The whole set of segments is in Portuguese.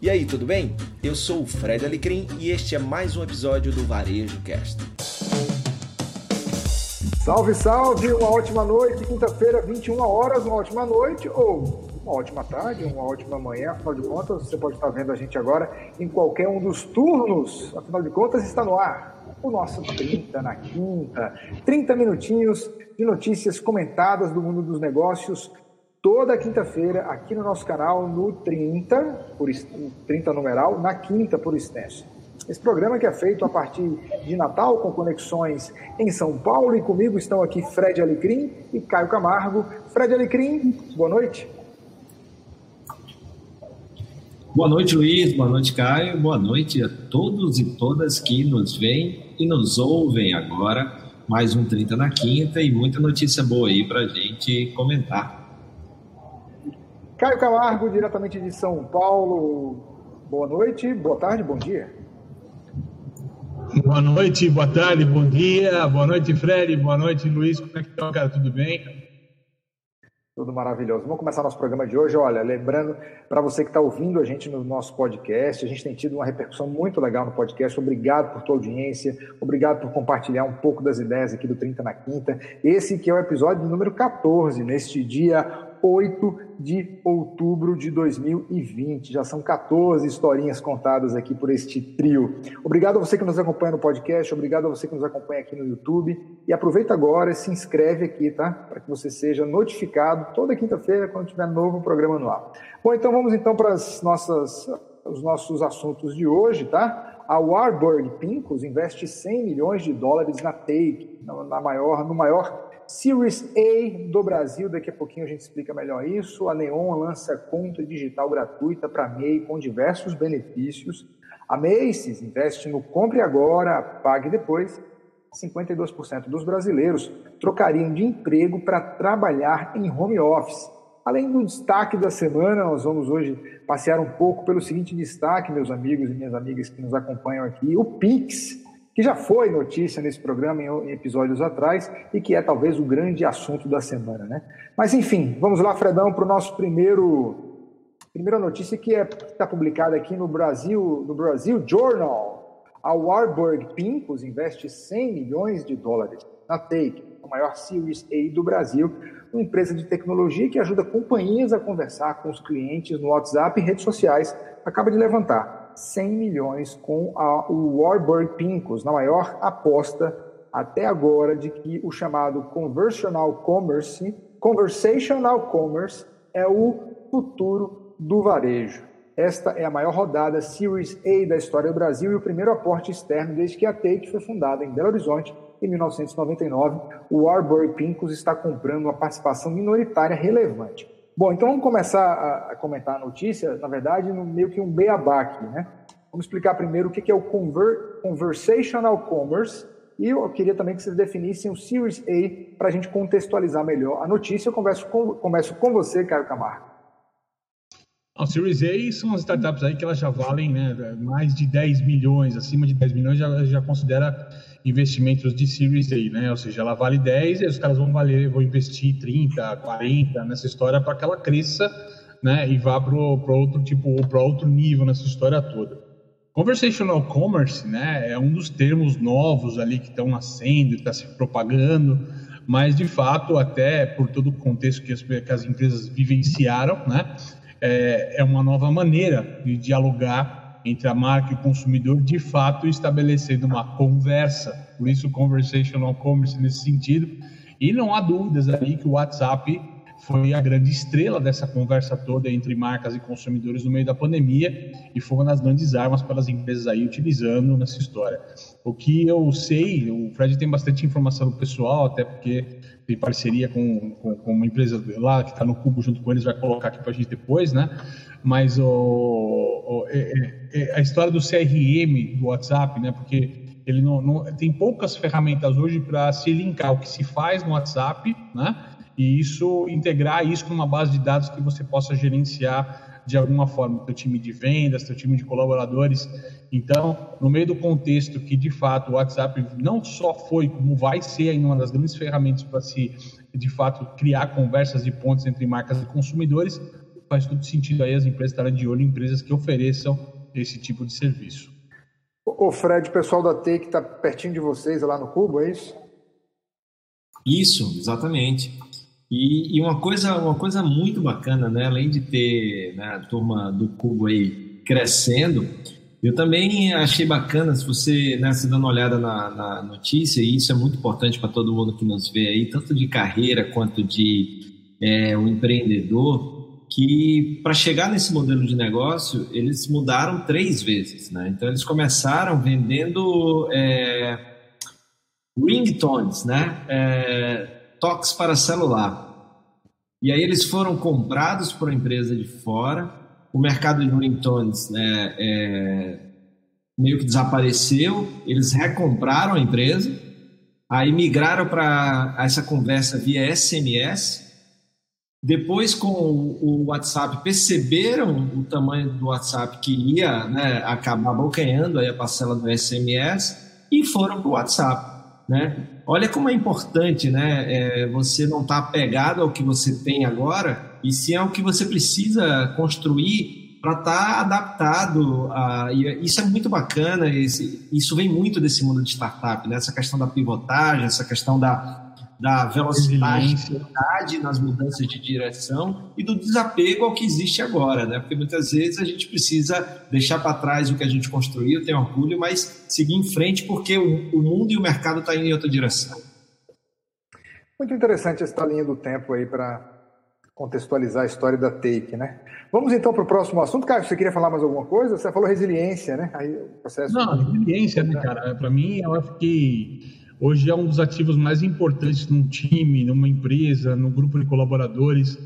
E aí, tudo bem? Eu sou o Fred Alecrim e este é mais um episódio do Varejo Cast. Salve, salve! Uma ótima noite, quinta-feira, 21 horas, uma ótima noite ou uma ótima tarde, uma ótima manhã, afinal de contas, você pode estar vendo a gente agora em qualquer um dos turnos, afinal de contas, está no ar o nosso 30 na quinta, 30 minutinhos de notícias comentadas do mundo dos negócios toda quinta-feira aqui no nosso canal no 30, por 30 numeral, na quinta por extenso. Esse programa que é feito a partir de Natal, com conexões em São Paulo, e comigo estão aqui Fred Alecrim e Caio Camargo. Fred Alecrim, boa noite. Boa noite, Luiz. Boa noite, Caio. Boa noite a todos e todas que nos veem e nos ouvem agora. Mais um 30 na quinta e muita notícia boa aí para a gente comentar. Caio Camargo, diretamente de São Paulo. Boa noite, boa tarde, bom dia. Boa noite, boa tarde, bom dia. Boa noite, Fred. Boa noite, Luiz. Como é que tá, cara? Tudo bem? Tudo maravilhoso. Vamos começar nosso programa de hoje. Olha, lembrando para você que está ouvindo a gente no nosso podcast, a gente tem tido uma repercussão muito legal no podcast. Obrigado por tua audiência, obrigado por compartilhar um pouco das ideias aqui do 30 na Quinta. Esse que é o episódio número 14, neste dia 8 de outubro de 2020. Já são 14 historinhas contadas aqui por este trio. Obrigado a você que nos acompanha no podcast, obrigado a você que nos acompanha aqui no YouTube. E aproveita agora e se inscreve aqui, tá? Para que você seja notificado toda quinta-feira quando tiver novo programa no ar. Bom, então vamos então para os nossos assuntos de hoje, tá? A Warburg Pincus investe 100 milhões de dólares na Take, na maior, no maior Series A do Brasil, daqui a pouquinho a gente explica melhor isso. A Neon lança conta digital gratuita para MEI com diversos benefícios. A Macy's investe no Compre Agora, Pague Depois. 52% dos brasileiros trocariam de emprego para trabalhar em home office. Além do destaque da semana, nós vamos hoje passear um pouco pelo seguinte destaque, meus amigos e minhas amigas que nos acompanham aqui: o Pix que já foi notícia nesse programa em episódios atrás e que é talvez o grande assunto da semana, né? Mas enfim, vamos lá, Fredão, para o nosso primeiro primeira notícia que é, está publicada aqui no Brasil, no Brasil Journal. A Warburg Pincus investe 100 milhões de dólares na Take, a maior Series A do Brasil, uma empresa de tecnologia que ajuda companhias a conversar com os clientes no WhatsApp e redes sociais. Acaba de levantar 100 milhões com a, o Warburg Pincus, na maior aposta até agora de que o chamado Conversational Commerce, Conversational Commerce é o futuro do varejo. Esta é a maior rodada Series A da história do Brasil e o primeiro aporte externo desde que a Take foi fundada em Belo Horizonte em 1999. O Warburg Pincus está comprando uma participação minoritária relevante. Bom, então vamos começar a, comentar a notícia, na verdade, no meio que um beabá aqui, né? Vamos explicar primeiro o que é o conver, Conversational Commerce e eu queria também que vocês definissem o Series A para a gente contextualizar melhor a notícia. Eu converso com, começo com você, Caio Camargo. O Series A são as startups aí que elas já valem né, mais de 10 milhões, acima de 10 milhões já, já considera investimentos de Series A, né? Ou seja, ela vale 10 e os caras vão valer, vão investir 30, 40 nessa história para que ela cresça, né? E vá para outro tipo, para outro nível nessa história toda. Conversational commerce, né? É um dos termos novos ali que estão nascendo, está se propagando, mas de fato, até por todo o contexto que as, que as empresas vivenciaram, né? É, é uma nova maneira de dialogar entre a marca e o consumidor, de fato estabelecendo uma conversa. Por isso, conversational commerce nesse sentido. E não há dúvidas aí que o WhatsApp foi a grande estrela dessa conversa toda entre marcas e consumidores no meio da pandemia e foi uma das grandes armas para as empresas aí utilizando nessa história. O que eu sei, o Fred tem bastante informação pessoal, até porque tem parceria com, com, com uma empresa lá que está no Cubo junto com eles, vai colocar aqui para a gente depois, né? Mas o, é, é, a história do CRM do WhatsApp, né? Porque ele não, não tem poucas ferramentas hoje para se linkar o que se faz no WhatsApp, né? E isso integrar isso numa base de dados que você possa gerenciar de alguma forma, teu time de vendas, teu time de colaboradores. Então, no meio do contexto que de fato o WhatsApp não só foi, como vai ser ainda uma das grandes ferramentas para se de fato criar conversas e pontos entre marcas e consumidores, faz todo sentido aí as empresas estarem de olho em empresas que ofereçam esse tipo de serviço. O Fred, o pessoal da Take está pertinho de vocês lá no Cubo, é isso? Isso, exatamente. E, e, uma coisa uma coisa muito bacana, né? Além de ter né, a turma do Cubo aí crescendo, eu também achei bacana, se você, né, se dando uma olhada na, na notícia, e isso é muito importante para todo mundo que nos vê aí, tanto de carreira quanto de é, um empreendedor, que para chegar nesse modelo de negócio, eles mudaram três vezes. Né? Então, eles começaram vendendo é, ringtones, né? É, toques para celular. E aí eles foram comprados por uma empresa de fora, o mercado de ringtones né, é, meio que desapareceu, eles recompraram a empresa, aí migraram para essa conversa via SMS, depois, com o WhatsApp, perceberam o tamanho do WhatsApp que ia né, acabar bloqueando a parcela do SMS e foram para o WhatsApp. Né? Olha como é importante né, é, você não estar tá apegado ao que você tem agora e sim ao que você precisa construir para estar tá adaptado. A, e isso é muito bacana, esse, isso vem muito desse mundo de startup, né? essa questão da pivotagem, essa questão da da velocidade nas mudanças de direção e do desapego ao que existe agora, né? Porque muitas vezes a gente precisa deixar para trás o que a gente construiu, tem orgulho, mas seguir em frente porque o, o mundo e o mercado estão tá em outra direção. Muito interessante essa linha do tempo aí para contextualizar a história da Take, né? Vamos então para o próximo assunto. Caio, você queria falar mais alguma coisa? Você falou resiliência, né? Aí o processo. Não, resiliência, né, cara? Para mim, eu acho que hoje é um dos ativos mais importantes num time, numa empresa, num grupo de colaboradores.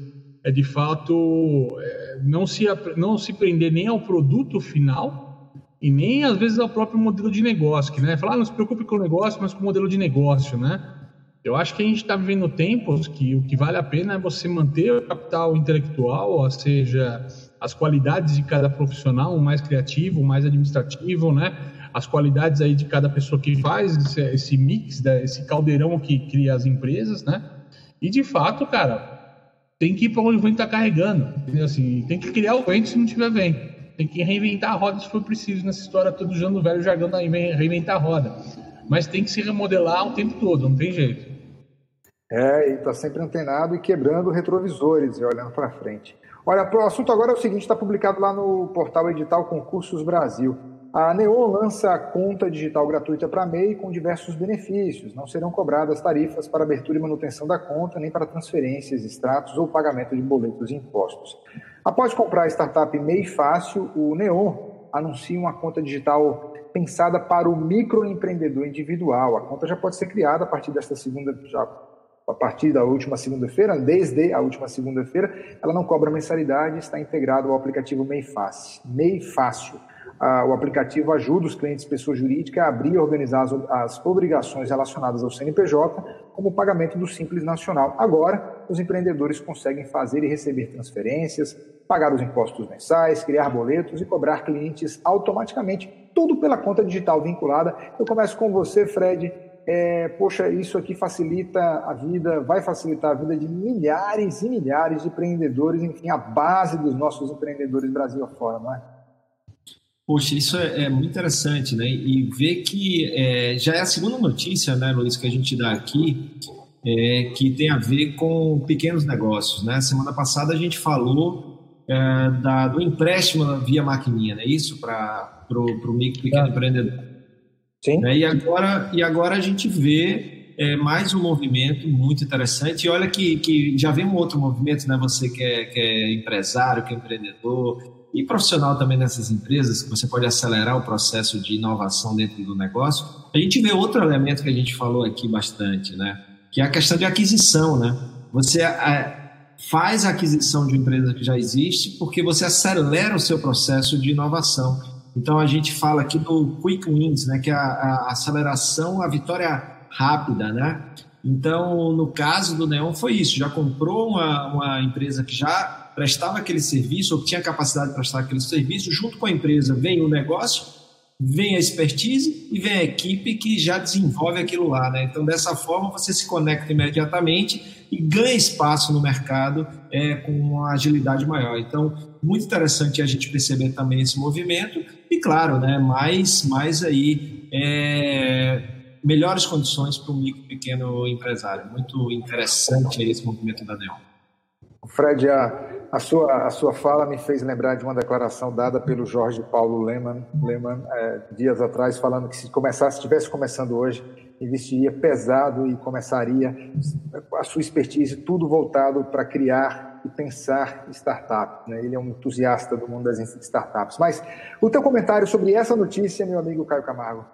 É de fato é, não se, não se prender nem ao produto final e nem às vezes ao próprio modelo de negócio, que né? Falar, ah, não se preocupe com o negócio, mas com o modelo de negócio, né? Eu acho que a gente está vivendo tempos que o que vale a pena é você manter o capital intelectual, ou seja, as qualidades de cada profissional, o mais criativo, o mais administrativo, né? As qualidades aí de cada pessoa que faz esse, esse mix, né, esse caldeirão que cria as empresas, né? E de fato, cara, tem que ir para onde o vento está carregando. Entendeu? Assim, tem que criar o vento se não tiver vento. Tem que reinventar a roda se for preciso nessa história toda usando o velho jargão da reinventar a roda. Mas tem que se remodelar o tempo todo, não tem jeito. É, e está sempre antenado e quebrando retrovisores e olhando para frente. Olha, o assunto agora é o seguinte: está publicado lá no portal Edital Concursos Brasil. A Neon lança a conta digital gratuita para MEI com diversos benefícios. Não serão cobradas tarifas para abertura e manutenção da conta, nem para transferências, extratos ou pagamento de boletos e impostos. Após comprar a startup MEI Fácil, o Neon anuncia uma conta digital pensada para o microempreendedor individual. A conta já pode ser criada a partir desta segunda, já, a partir da última segunda-feira, desde a última segunda-feira. Ela não cobra mensalidade, está integrado ao aplicativo Fácil. MEI Fácil o aplicativo ajuda os clientes pessoa jurídica a abrir e organizar as, as obrigações relacionadas ao CNPJ, como o pagamento do Simples Nacional. Agora, os empreendedores conseguem fazer e receber transferências, pagar os impostos mensais, criar boletos e cobrar clientes automaticamente, tudo pela conta digital vinculada. Eu começo com você, Fred. É, poxa, isso aqui facilita a vida, vai facilitar a vida de milhares e milhares de empreendedores, enfim, a base dos nossos empreendedores Brasil afora, não é? Poxa, isso é, é, muito interessante, né? E ver que é, já é a segunda notícia, né, Luiz, que a gente dá aqui, é, que tem a ver com pequenos negócios, né? Semana passada a gente falou é, da, do empréstimo via maquininha, né? Isso para o micro pequeno é. empreendedor. Sim. Né? E, agora, e agora a gente vê é, mais um movimento muito interessante. E olha que, que já vem um outro movimento, né? Você que é, que é empresário, que é empreendedor, e profissional também nessas empresas, você pode acelerar o processo de inovação dentro do negócio. A gente vê outro elemento que a gente falou aqui bastante, né? Que é a questão de aquisição, né? Você é, faz a aquisição de uma empresa que já existe porque você acelera o seu processo de inovação. Então a gente fala aqui do quick wins, né? Que é a, a aceleração, a vitória rápida, né? Então, no caso do Neon foi isso, já comprou uma, uma empresa que já prestava aquele serviço ou tinha capacidade de prestar aquele serviço, junto com a empresa vem o negócio vem a expertise e vem a equipe que já desenvolve aquilo lá. Né? Então, dessa forma, você se conecta imediatamente e ganha espaço no mercado é, com uma agilidade maior. Então, muito interessante a gente perceber também esse movimento e, claro, né, mais, mais aí é, melhores condições para o micro pequeno empresário. Muito interessante esse movimento da Neon. Fred, a, a, sua, a sua fala me fez lembrar de uma declaração dada pelo Jorge Paulo Lehmann, Lehmann é, dias atrás, falando que se começasse, estivesse começando hoje, investiria pesado e começaria a sua expertise tudo voltado para criar e pensar startups. Né? Ele é um entusiasta do mundo das startups. Mas o teu comentário sobre essa notícia, meu amigo Caio Camargo.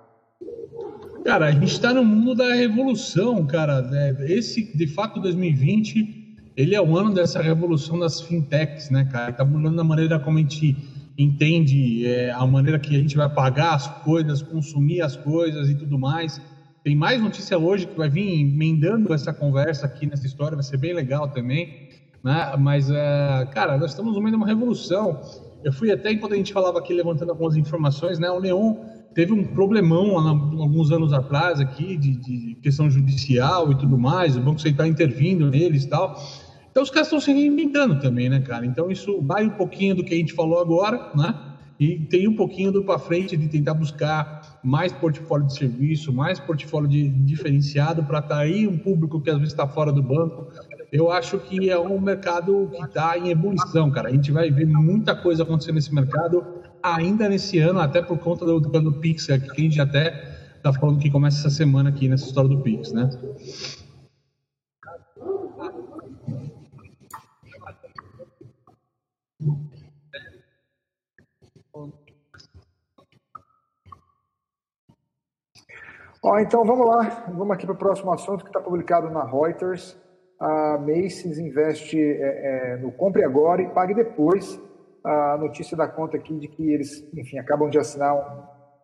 Cara, a gente está no mundo da revolução, cara. Né? Esse, de fato, 2020 ele é o ano dessa revolução das fintechs, né, cara? Está mudando a maneira como a gente entende é, a maneira que a gente vai pagar as coisas, consumir as coisas e tudo mais. Tem mais notícia hoje que vai vir emendando essa conversa aqui nessa história, vai ser bem legal também. Né? Mas, é, cara, nós estamos no meio de uma revolução. Eu fui até, enquanto a gente falava aqui, levantando algumas informações, né? O Neon teve um problemão alguns anos atrás aqui de, de questão judicial e tudo mais, o Banco Central intervindo neles e tal. Então os caras estão se reinventando também, né, cara? Então isso vai um pouquinho do que a gente falou agora, né? E tem um pouquinho do para frente de tentar buscar mais portfólio de serviço, mais portfólio de, diferenciado para atrair um público que às vezes está fora do banco. Eu acho que é um mercado que está em ebulição, cara. A gente vai ver muita coisa acontecendo nesse mercado ainda nesse ano, até por conta do, do Pix, que a gente até está falando que começa essa semana aqui nessa história do Pix, né? Ó, então vamos lá, vamos aqui para o próximo assunto que está publicado na Reuters. A Macy's investe é, é, no compre agora e pague depois. A notícia da conta aqui de que eles, enfim, acabam de assinar um,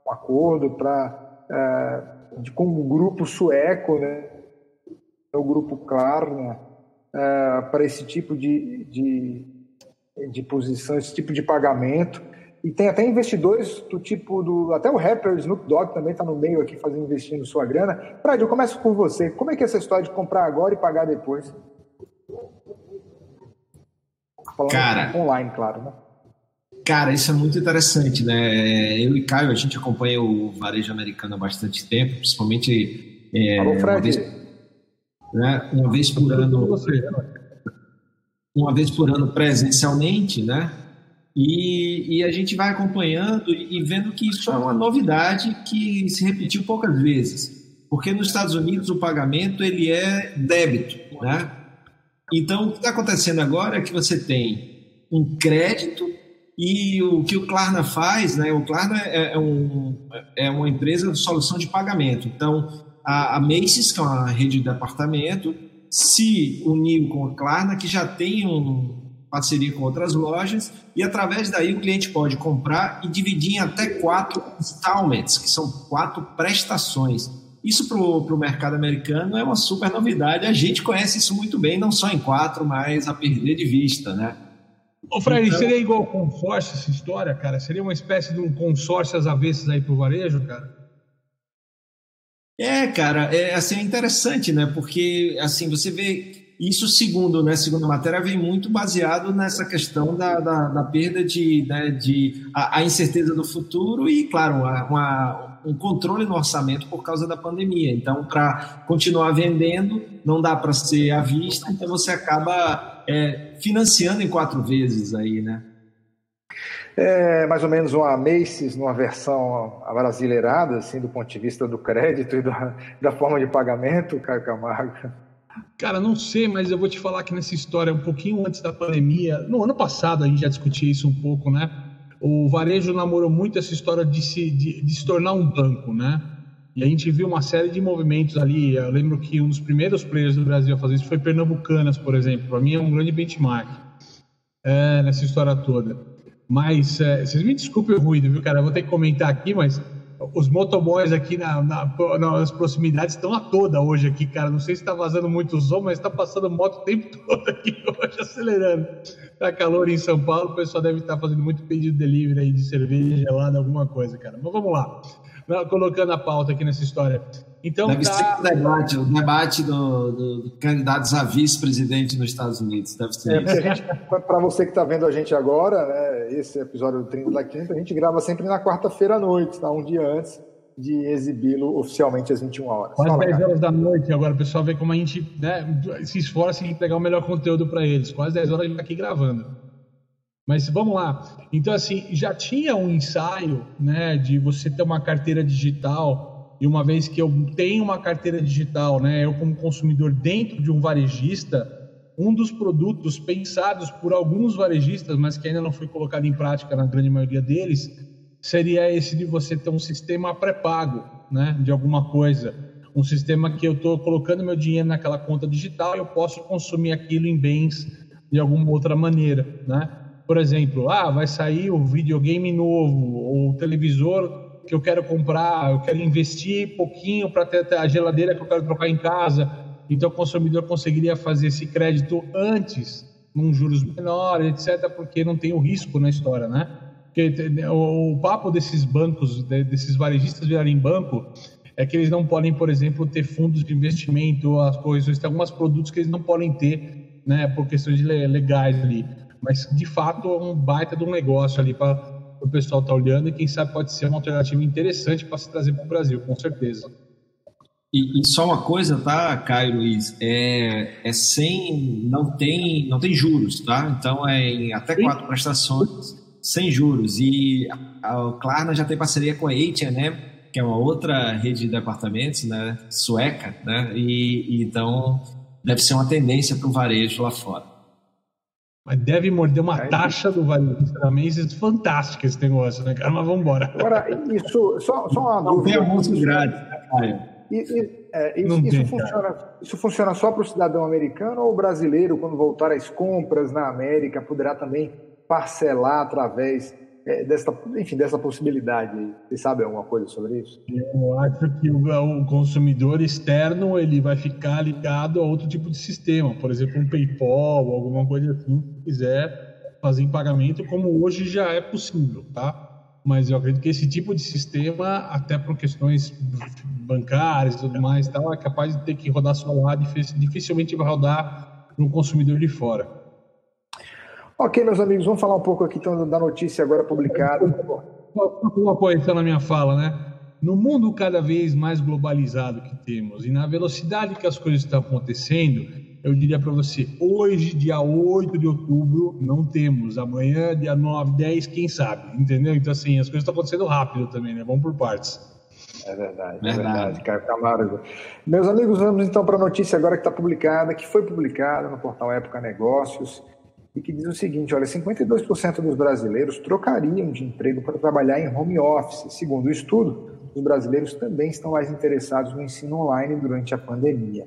um acordo para é, com um grupo sueco, né, o grupo Klarna, é, para esse tipo de, de, de posição, esse tipo de pagamento. E tem até investidores do tipo do. Até o rapper Snoop Dogg também está no meio aqui fazendo investindo sua grana. Fred, eu começo por você. Como é que é essa história de comprar agora e pagar depois? Falando cara, online, claro, né? Cara, isso é muito interessante, né? Eu e Caio, a gente acompanha o varejo americano há bastante tempo, principalmente. É, Alô, Fred. Uma vez, né, uma vez por ano. Uma vez por ano presencialmente, né? E, e, a gente vai acompanhando e vendo que isso é uma novidade que se repetiu poucas vezes, porque nos Estados Unidos o pagamento ele é débito, né? Então o que está acontecendo agora é que você tem um crédito e o que o Klarna faz, né? O Klarna é, é, um, é uma empresa de solução de pagamento. Então a, a Macy's, que é uma rede de departamento, se uniu com a Klarna, que já tem um, parceria com outras lojas, e através daí o cliente pode comprar e dividir em até quatro installments, que são quatro prestações. Isso para o mercado americano é uma super novidade. A gente conhece isso muito bem, não só em quatro, mas a perder de vista, né? Ô, Fred, então... seria igual consórcio essa história, cara? Seria uma espécie de um consórcio às avessas aí para o varejo, cara? É, cara, é assim é interessante, né? Porque assim você vê isso, segundo, né, segundo a matéria, vem muito baseado nessa questão da, da, da perda de, né, de a, a, incerteza do futuro e, claro, uma, uma, um controle no orçamento por causa da pandemia. Então, para continuar vendendo, não dá para ser à vista, então você acaba é, financiando em quatro vezes aí, né? É mais ou menos uma Macy's numa versão brasileirada, assim, do ponto de vista do crédito e da, da forma de pagamento, Caio Camargo. Cara, não sei, mas eu vou te falar que nessa história, um pouquinho antes da pandemia, no ano passado a gente já discutia isso um pouco, né? O varejo namorou muito essa história de se, de, de se tornar um banco, né? E a gente viu uma série de movimentos ali. Eu lembro que um dos primeiros players do Brasil a fazer isso foi Pernambucanas, por exemplo. Para mim é um grande benchmark é, nessa história toda. Mas é, vocês me desculpem o ruído, viu, cara? Eu vou ter que comentar aqui, mas os motoboys aqui na, na, nas proximidades estão a toda hoje aqui, cara. Não sei se está vazando muito som, mas está passando moto o tempo todo aqui hoje, acelerando. Tá calor em São Paulo, o pessoal deve estar tá fazendo muito pedido de delivery aí de cerveja gelada, alguma coisa, cara. Mas vamos lá. Colocando a pauta aqui nessa história. Então, deve tá... ser o debate, o debate do, do, do candidatos a vice-presidente nos Estados Unidos. Deve ser é, Para você que está vendo a gente agora, né, esse episódio do 30 da Quinta, a gente grava sempre na quarta-feira à noite, tá? um dia antes de exibi-lo oficialmente às 21 horas. Quase 10 horas da noite, agora o pessoal vê como a gente né, se esforça em pegar o melhor conteúdo para eles. Quase 10 horas a gente está aqui gravando. Mas vamos lá. Então, assim, já tinha um ensaio né, de você ter uma carteira digital, e uma vez que eu tenho uma carteira digital, né, eu como consumidor dentro de um varejista, um dos produtos pensados por alguns varejistas, mas que ainda não foi colocado em prática na grande maioria deles, seria esse de você ter um sistema pré-pago, né, de alguma coisa, um sistema que eu estou colocando meu dinheiro naquela conta digital e eu posso consumir aquilo em bens de alguma outra maneira, né? Por exemplo, ah, vai sair o videogame novo ou o televisor que eu quero comprar, eu quero investir pouquinho para ter a geladeira que eu quero trocar em casa. Então o consumidor conseguiria fazer esse crédito antes, num juros menores, etc, porque não tem o risco na história, né? Porque o, o papo desses bancos, desses varejistas virarem banco, é que eles não podem, por exemplo, ter fundos de investimento, as coisas, tem alguns produtos que eles não podem ter, né, por questões legais ali. Mas, de fato, é um baita de um negócio ali para o pessoal estar tá olhando e quem sabe pode ser uma alternativa interessante para se trazer para o Brasil, com certeza. E, e, só uma coisa, tá, Caio Luiz? É, é sem. Não tem, não tem juros, tá? Então é em até quatro prestações sem juros. E a Klarna já tem parceria com a H&M, que é uma outra rede de apartamentos, né, sueca, né, e, e então deve ser uma tendência para o varejo lá fora. Mas deve morder uma taxa do isso é fantástico esse negócio, né, cara? Mas vamos embora. Agora, isso, só, só uma Não dúvida. Não tem almoço grátis, né, Caio? E, e, é, isso, isso, funciona, isso, funciona, só para o cidadão americano ou o brasileiro, quando voltar às compras na América, poderá também parcelar através é, dessa, enfim, dessa possibilidade. Você sabe alguma coisa sobre isso? Eu acho que o, o, consumidor externo ele vai ficar ligado a outro tipo de sistema, por exemplo, um PayPal ou alguma coisa assim, que quiser fazer em pagamento, como hoje já é possível, tá? Mas eu acredito que esse tipo de sistema, até por questões bancárias e tudo mais, tal, é capaz de ter que rodar só lá, dificilmente vai rodar no consumidor de fora. Ok, meus amigos, vamos falar um pouco aqui então, da notícia agora publicada. Uma coisa na minha fala, né? No mundo cada vez mais globalizado que temos e na velocidade que as coisas estão acontecendo, eu diria para você, hoje, dia 8 de outubro, não temos. Amanhã, dia 9, 10, quem sabe, entendeu? Então, assim, as coisas estão acontecendo rápido também, né? Vamos por partes. É verdade, é verdade, Caio Camargo. Meus amigos, vamos então para a notícia agora que está publicada, que foi publicada no portal Época Negócios e que diz o seguinte: olha, 52% dos brasileiros trocariam de emprego para trabalhar em home office. Segundo o estudo, os brasileiros também estão mais interessados no ensino online durante a pandemia.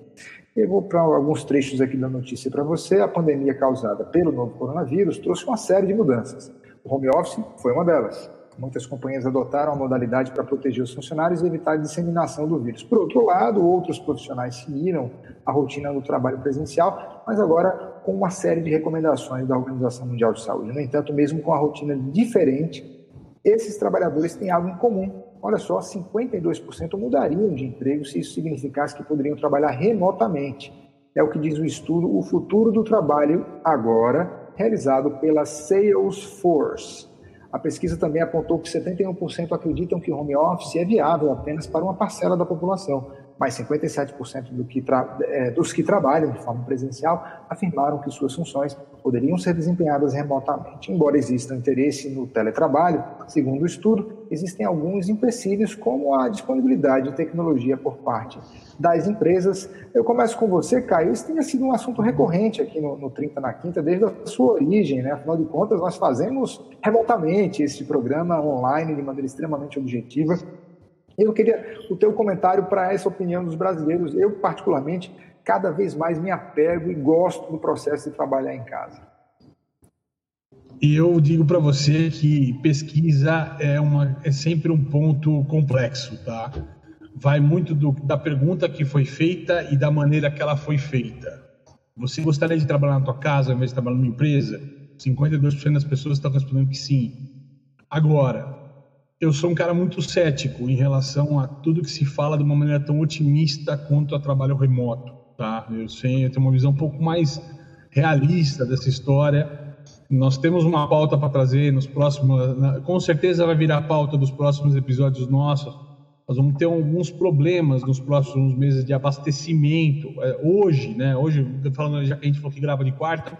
Eu vou para alguns trechos aqui da notícia para você. A pandemia causada pelo novo coronavírus trouxe uma série de mudanças. O home office foi uma delas. Muitas companhias adotaram a modalidade para proteger os funcionários e evitar a disseminação do vírus. Por outro lado, outros profissionais seguiram a rotina do trabalho presencial, mas agora com uma série de recomendações da Organização Mundial de Saúde. No entanto, mesmo com a rotina diferente, esses trabalhadores têm algo em comum. Olha só, 52% mudariam de emprego se isso significasse que poderiam trabalhar remotamente. É o que diz o estudo O Futuro do Trabalho Agora, realizado pela Salesforce. A pesquisa também apontou que 71% acreditam que o home office é viável apenas para uma parcela da população, mas 57% do que é, dos que trabalham de forma presencial afirmaram que suas funções poderiam ser desempenhadas remotamente. Embora exista interesse no teletrabalho, segundo o estudo, existem alguns empecilhos, como a disponibilidade de tecnologia por parte das empresas. Eu começo com você, Caio. Isso tem sido um assunto recorrente aqui no, no 30 na Quinta, desde a sua origem, né? Afinal de contas, nós fazemos remotamente esse programa online de maneira extremamente objetiva eu queria o teu comentário para essa opinião dos brasileiros. Eu, particularmente, cada vez mais me apego e gosto do processo de trabalhar em casa. E eu digo para você que pesquisa é, uma, é sempre um ponto complexo, tá? Vai muito do, da pergunta que foi feita e da maneira que ela foi feita. Você gostaria de trabalhar na tua casa ao invés de trabalhar numa empresa? 52% das pessoas estão respondendo que sim. Agora, eu sou um cara muito cético em relação a tudo que se fala de uma maneira tão otimista quanto a trabalho remoto, tá? Eu, sei, eu tenho uma visão um pouco mais realista dessa história nós temos uma pauta para trazer nos próximos, com certeza vai virar pauta dos próximos episódios nossos. Nós vamos ter alguns problemas nos próximos meses de abastecimento. É, hoje, né? Hoje, falando já que a gente falou que grava de quarta,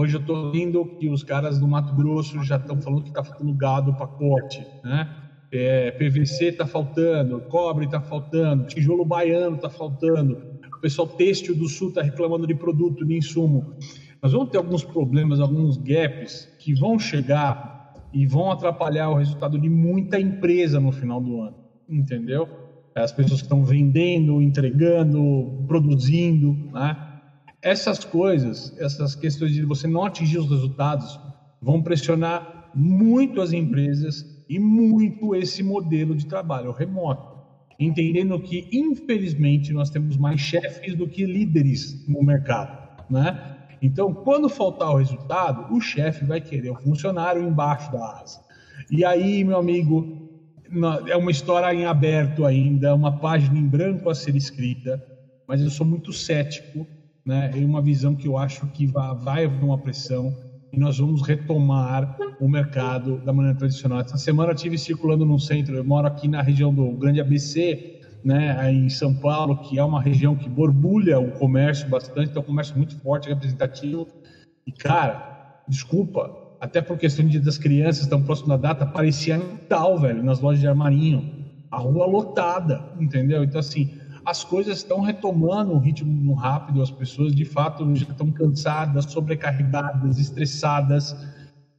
hoje eu estou vendo que os caras do Mato Grosso já estão falando que está faltando gado para corte, né? É, PVC está faltando, cobre está faltando, tijolo baiano está faltando, o pessoal têxtil do sul está reclamando de produto, de insumo nós vamos ter alguns problemas, alguns gaps que vão chegar e vão atrapalhar o resultado de muita empresa no final do ano, entendeu? As pessoas que estão vendendo, entregando, produzindo, né? Essas coisas, essas questões de você não atingir os resultados, vão pressionar muito as empresas e muito esse modelo de trabalho remoto entendendo que, infelizmente, nós temos mais chefes do que líderes no mercado, né? Então, quando faltar o resultado, o chefe vai querer o funcionário embaixo da asa. E aí, meu amigo, é uma história em aberto ainda, uma página em branco a ser escrita, mas eu sou muito cético, né? É uma visão que eu acho que vai, haver uma pressão e nós vamos retomar o mercado da maneira tradicional. Essa semana eu estive circulando num centro, eu moro aqui na região do Grande ABC, né, em São Paulo, que é uma região que borbulha o comércio bastante, então é um comércio muito forte, representativo. E, cara, desculpa, até por questão de das crianças tão próximo da data, parecia Natal, velho, nas lojas de armarinho. A rua lotada, entendeu? Então, assim, as coisas estão retomando um ritmo rápido, as pessoas de fato já estão cansadas, sobrecarregadas, estressadas.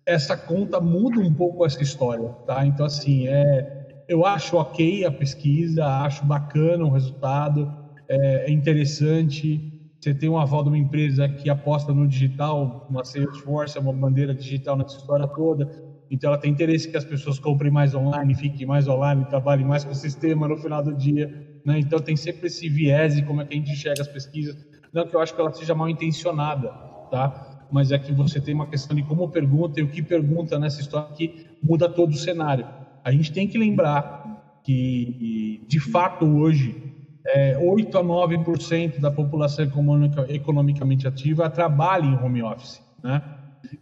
Essa conta muda um pouco essa história, tá? Então, assim, é eu acho ok a pesquisa, acho bacana o resultado, é, é interessante. Você tem um aval de uma empresa que aposta no digital, uma Salesforce, é uma bandeira digital nessa história toda. Então, ela tem interesse que as pessoas comprem mais online, fiquem mais online, trabalhem mais com o sistema no final do dia. Né? Então, tem sempre esse viés e como é que a gente enxerga as pesquisas. Não que eu acho que ela seja mal intencionada, tá? mas é que você tem uma questão de como pergunta e o que pergunta nessa história que muda todo o cenário a gente tem que lembrar que, de fato, hoje, é, 8 a 9% da população econômica, economicamente ativa trabalha em home office, né?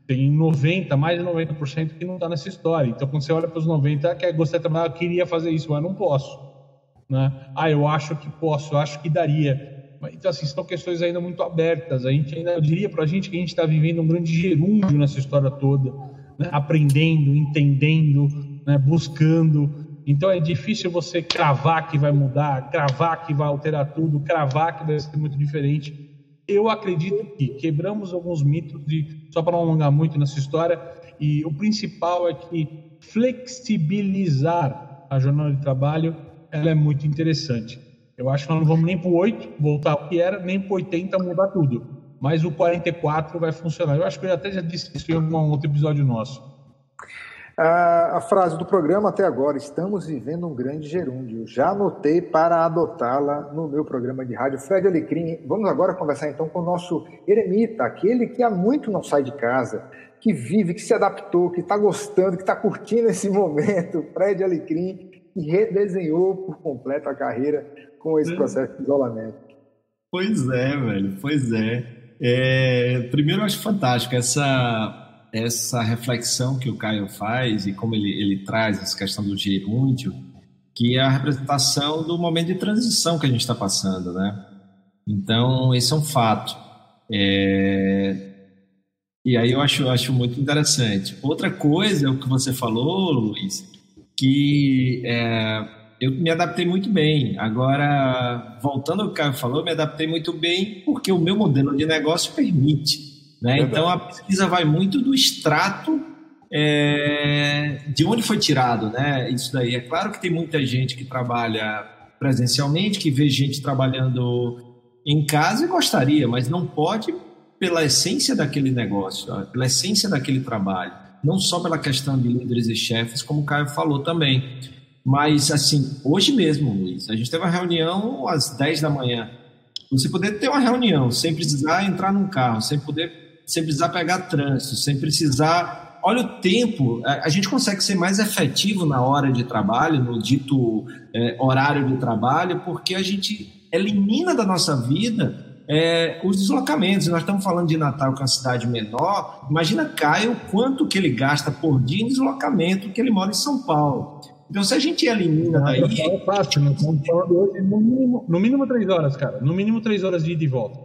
Tem 90, mais de 90% que não está nessa história. Então, quando você olha para os 90, quer gostaria de trabalhar, eu queria fazer isso, mas não posso. Né? Ah, eu acho que posso, eu acho que daria. Então, assim, são questões ainda muito abertas. A gente ainda, eu diria para a gente que a gente está vivendo um grande gerúndio nessa história toda, né? aprendendo, entendendo, né, buscando. Então é difícil você cravar que vai mudar, cravar que vai alterar tudo, cravar que vai ser muito diferente. Eu acredito que quebramos alguns mitos, de, só para não alongar muito nessa história, e o principal é que flexibilizar a jornada de trabalho ela é muito interessante. Eu acho que nós não vamos nem para o 8, voltar ao que era, nem para o 80 mudar tudo. Mas o 44 vai funcionar. Eu acho que eu até já disse isso em algum outro episódio nosso. A, a, frase do programa até agora, estamos vivendo um grande gerúndio. Já anotei para adotá-la no meu programa de rádio. Fred Alecrim, vamos agora conversar então com o nosso eremita, aquele que há muito não sai de casa, que vive, que se adaptou, que está gostando, que está curtindo esse momento. Fred Alecrim, que redesenhou por completo a carreira com esse processo de isolamento. Pois é, velho, pois é. é primeiro, eu acho fantástico essa essa reflexão que o Caio faz e como ele, ele traz essa questão do gerúndio, que é a representação do momento de transição que a gente está passando, né? Então, esse é um fato. É... E aí eu acho, acho muito interessante. Outra coisa é o que você falou, Luiz, que é, eu me adaptei muito bem. Agora, voltando ao que o Caio falou, me adaptei muito bem porque o meu modelo de negócio permite. Né? Então a pesquisa vai muito do extrato é, de onde foi tirado, né? Isso daí. É claro que tem muita gente que trabalha presencialmente, que vê gente trabalhando em casa e gostaria, mas não pode pela essência daquele negócio, pela essência daquele trabalho. Não só pela questão de líderes e chefes, como o Caio falou também. Mas, assim, hoje mesmo, Luiz, a gente teve uma reunião às 10 da manhã. Você poder ter uma reunião sem precisar entrar num carro, sem poder, sem precisar pegar trânsito, sem precisar. Olha o tempo, a, gente consegue ser mais efetivo na hora de trabalho, no dito é, horário de trabalho, porque a gente elimina da nossa vida é, os deslocamentos. Nós estamos falando de Natal, que é uma cidade menor. Imagina Caio quanto que ele gasta por dia em deslocamento, que ele mora em São Paulo. Então, se a gente elimina daí. É fácil, né? hoje, no mínimo, no mínimo três horas, cara. No mínimo três horas de ida e volta.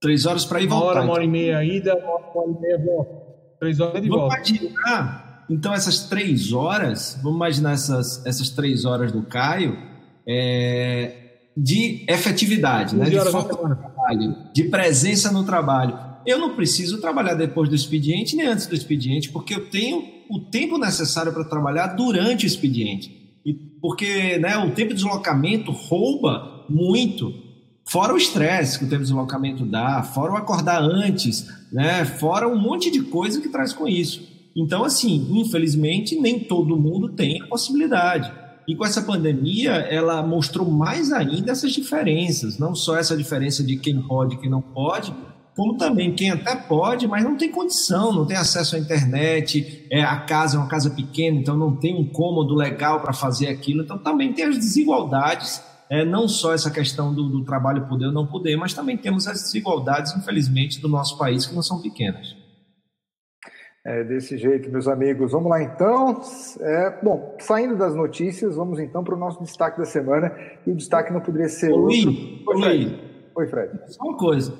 Três horas para ir e voltar. Uma hora, uma hora e meia ida, uma hora, e meia volta. Três horas de vamos volta. Imaginar, então, essas três horas, vamos imaginar essas, essas três horas do Caio é, de efetividade, né? de, trabalho, de presença no trabalho. Eu não preciso trabalhar depois do expediente nem antes do expediente, porque eu tenho o tempo necessário para trabalhar durante o expediente. E porque né, o tempo de deslocamento rouba muito, fora o estresse que o tempo de deslocamento dá, fora o acordar antes, né, fora um monte de coisa que traz com isso. Então, assim, infelizmente, nem todo mundo tem a possibilidade. E com essa pandemia, ela mostrou mais ainda essas diferenças, não só essa diferença de quem pode e quem não pode, como também quem até pode, mas não tem condição, não tem acesso à internet, é, a casa é uma casa pequena, então não tem um cômodo legal para fazer aquilo. Então também tem as desigualdades, é, não só essa questão do, do trabalho poder ou não poder, mas também temos as desigualdades, infelizmente, do nosso país, que não são pequenas. É desse jeito, meus amigos. Vamos lá então. É, bom, saindo das notícias, vamos então para o nosso destaque da semana. E o destaque não poderia ser Oi, outro. Oi, Oi, Fred. Só uma coisa.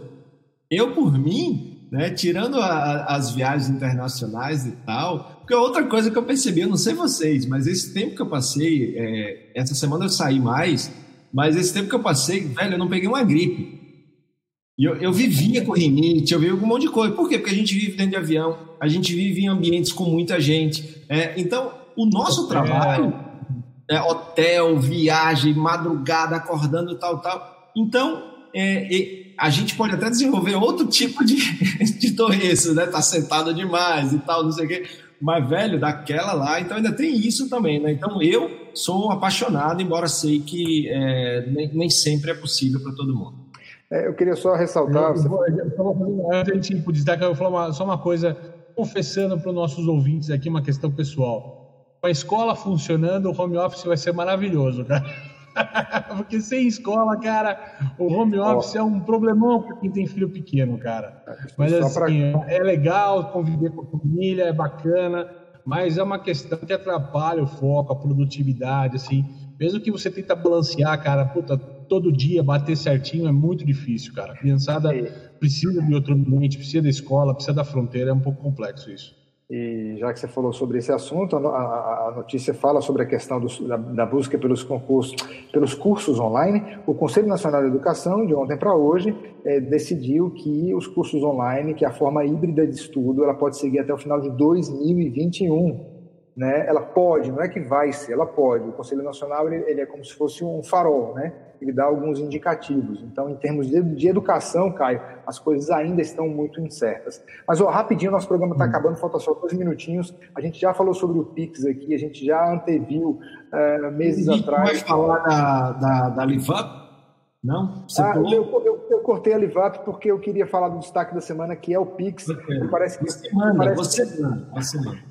Eu, por mim, né, tirando a, as viagens internacionais e tal, porque outra coisa que eu percebi, eu não sei vocês, mas esse tempo que eu passei, é, essa semana eu saí mais, mas esse tempo que eu passei, velho, eu não peguei uma gripe. E eu, eu vivia com rinite, eu vivia com um monte de coisa. Por quê? Porque a gente vive dentro de avião, a gente vive em ambientes com muita gente. É, então, o nosso hotel. trabalho é hotel, viagem, madrugada, acordando, tal, tal. Então, é, a gente pode até desenvolver outro tipo de, de doença, né? Tá sentado demais e tal, não sei o quê. Mas, velho, daquela lá, então ainda tem isso também, né? Então, eu sou apaixonado, embora sei que é, nem, nem sempre é possível para todo mundo. É, eu queria só ressaltar. Eu, eu, eu, antes de a gente ir destaque, eu vou falar só uma coisa, confessando para os nossos ouvintes aqui uma questão pessoal. Com a escola funcionando, o home office vai ser maravilhoso, cara. Porque sem escola, cara, o home office é um problemão para quem tem filho pequeno, cara. Mas assim, pra... é legal conviver com a família, é bacana, mas é uma questão que atrapalha o foco, a produtividade, assim. Mesmo que você tenta balancear, cara, puta, todo dia bater certinho é muito difícil, cara. A criançada é. precisa de outro ambiente, precisa da escola, precisa da fronteira, é um pouco complexo isso. E já que você falou sobre esse assunto, a, a notícia fala sobre a questão do, da, da, busca pelos concursos, pelos cursos online. O Conselho Nacional de Educação, de ontem para hoje, é, decidiu que os cursos online, que é a forma híbrida de estudo, ela pode seguir até o final de 2021 né, ela pode, não é que vai ser, ela pode. O Conselho Nacional ele, ele, é como se fosse um farol, né? Ele dá alguns indicativos. Então, em termos de, de educação, Caio, as coisas ainda estão muito incertas. Mas, ó, rapidinho, nosso programa está hum. acabando, falta só dois minutinhos. A gente já falou sobre o Pix aqui, a gente já anteviu uh, meses e atrás. vai falar da, da, da Livap? Não? Você ah, eu, eu, eu, cortei a Livap porque eu queria falar do destaque da semana, que é o Pix. Parece que, manda, parece... você você manda.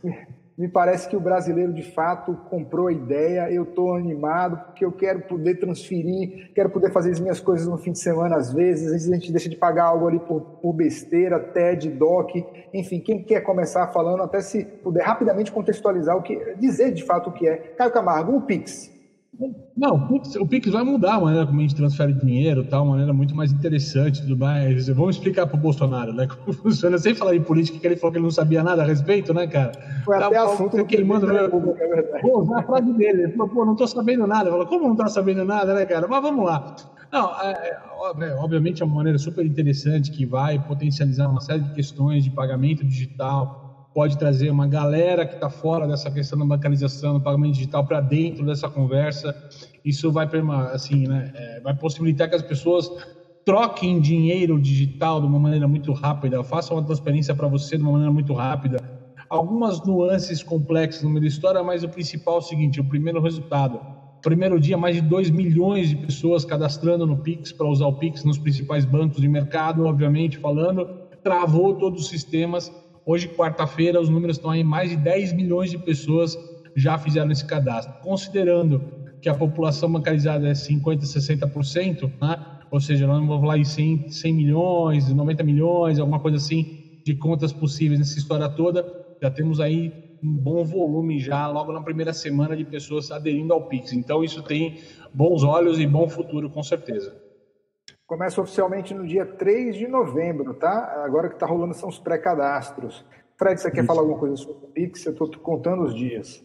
Me parece que o brasileiro de fato comprou a ideia. Eu estou animado porque eu quero poder transferir, quero poder fazer as minhas coisas no fim de semana às vezes. Às vezes a gente deixa de pagar algo ali por, por besteira, TED, DOC, enfim. Quem quer começar falando, até se puder rapidamente contextualizar o que, dizer de fato o que é. Caio Camargo, o Pix. Não, o Pix, o Pix vai mudar a maneira como a gente transfere dinheiro, tá? uma maneira muito mais interessante tudo mais. Vamos explicar para o Bolsonaro, né? Como funciona, sem falar em política, que ele falou que ele não sabia nada a respeito, né, cara? Foi tá, até assunto que ele manda. É Vou usar a frase dele. Ele falou, pô, não estou sabendo nada. Ele falou, como não está sabendo nada, né, cara? Mas vamos lá. Não, é, é, obviamente é uma maneira super interessante que vai potencializar uma série de questões de pagamento digital, pode trazer uma galera que está fora dessa questão da bancarização, do pagamento digital para dentro dessa conversa. Isso vai, assim, né, é, vai possibilitar que as pessoas troquem dinheiro digital de uma maneira muito rápida, façam uma transferência para você de uma maneira muito rápida. algumas nuances complexas no meio da história, mas o principal é o seguinte: o primeiro resultado. Primeiro dia, mais de 2 milhões de pessoas cadastrando no Pix para usar o Pix nos principais bancos de mercado, obviamente falando, travou todos os sistemas. Hoje, quarta-feira, os números estão aí, mais de 10 milhões de pessoas já fizeram esse cadastro. Considerando que a população bancarizada é 50%, 60%, né? ou seja, nós vamos falar em 100, 100 milhões, 90 milhões, alguma coisa assim, de contas possíveis nessa história toda, já temos aí um bom volume já logo na primeira semana de pessoas aderindo ao Pix. Então isso tem bons olhos e bom futuro com certeza. Começa oficialmente no dia 3 de novembro, tá? Agora que está rolando são os pré-cadastros. Fred, você quer falar alguma coisa sobre o Pix? Eu estou contando os dias.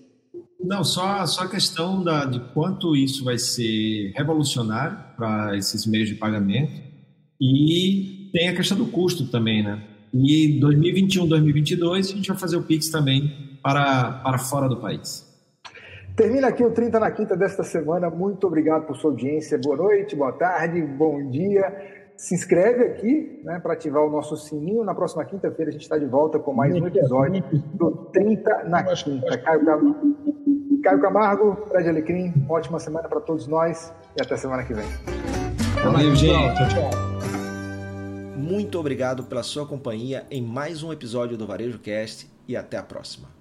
Não, só, só a questão da, de quanto isso vai ser revolucionário para esses meios de pagamento e tem a questão do custo também, né? E 2021, 2022 a gente vai fazer o Pix também para, para fora do país. Termina aqui o 30 na Quinta desta semana. Muito obrigado por sua audiência. Boa noite, boa tarde, bom dia. Se inscreve aqui né, para ativar o nosso sininho. Na próxima quinta-feira a gente está de volta com mais um episódio do 30 na Quinta. Caio Camargo, Caio Camargo Fred Alecrim, ótima semana para todos nós e até semana que vem. Valeu, gente. Tchau, tchau. Muito obrigado pela sua companhia em mais um episódio do Varejo Cast e até a próxima.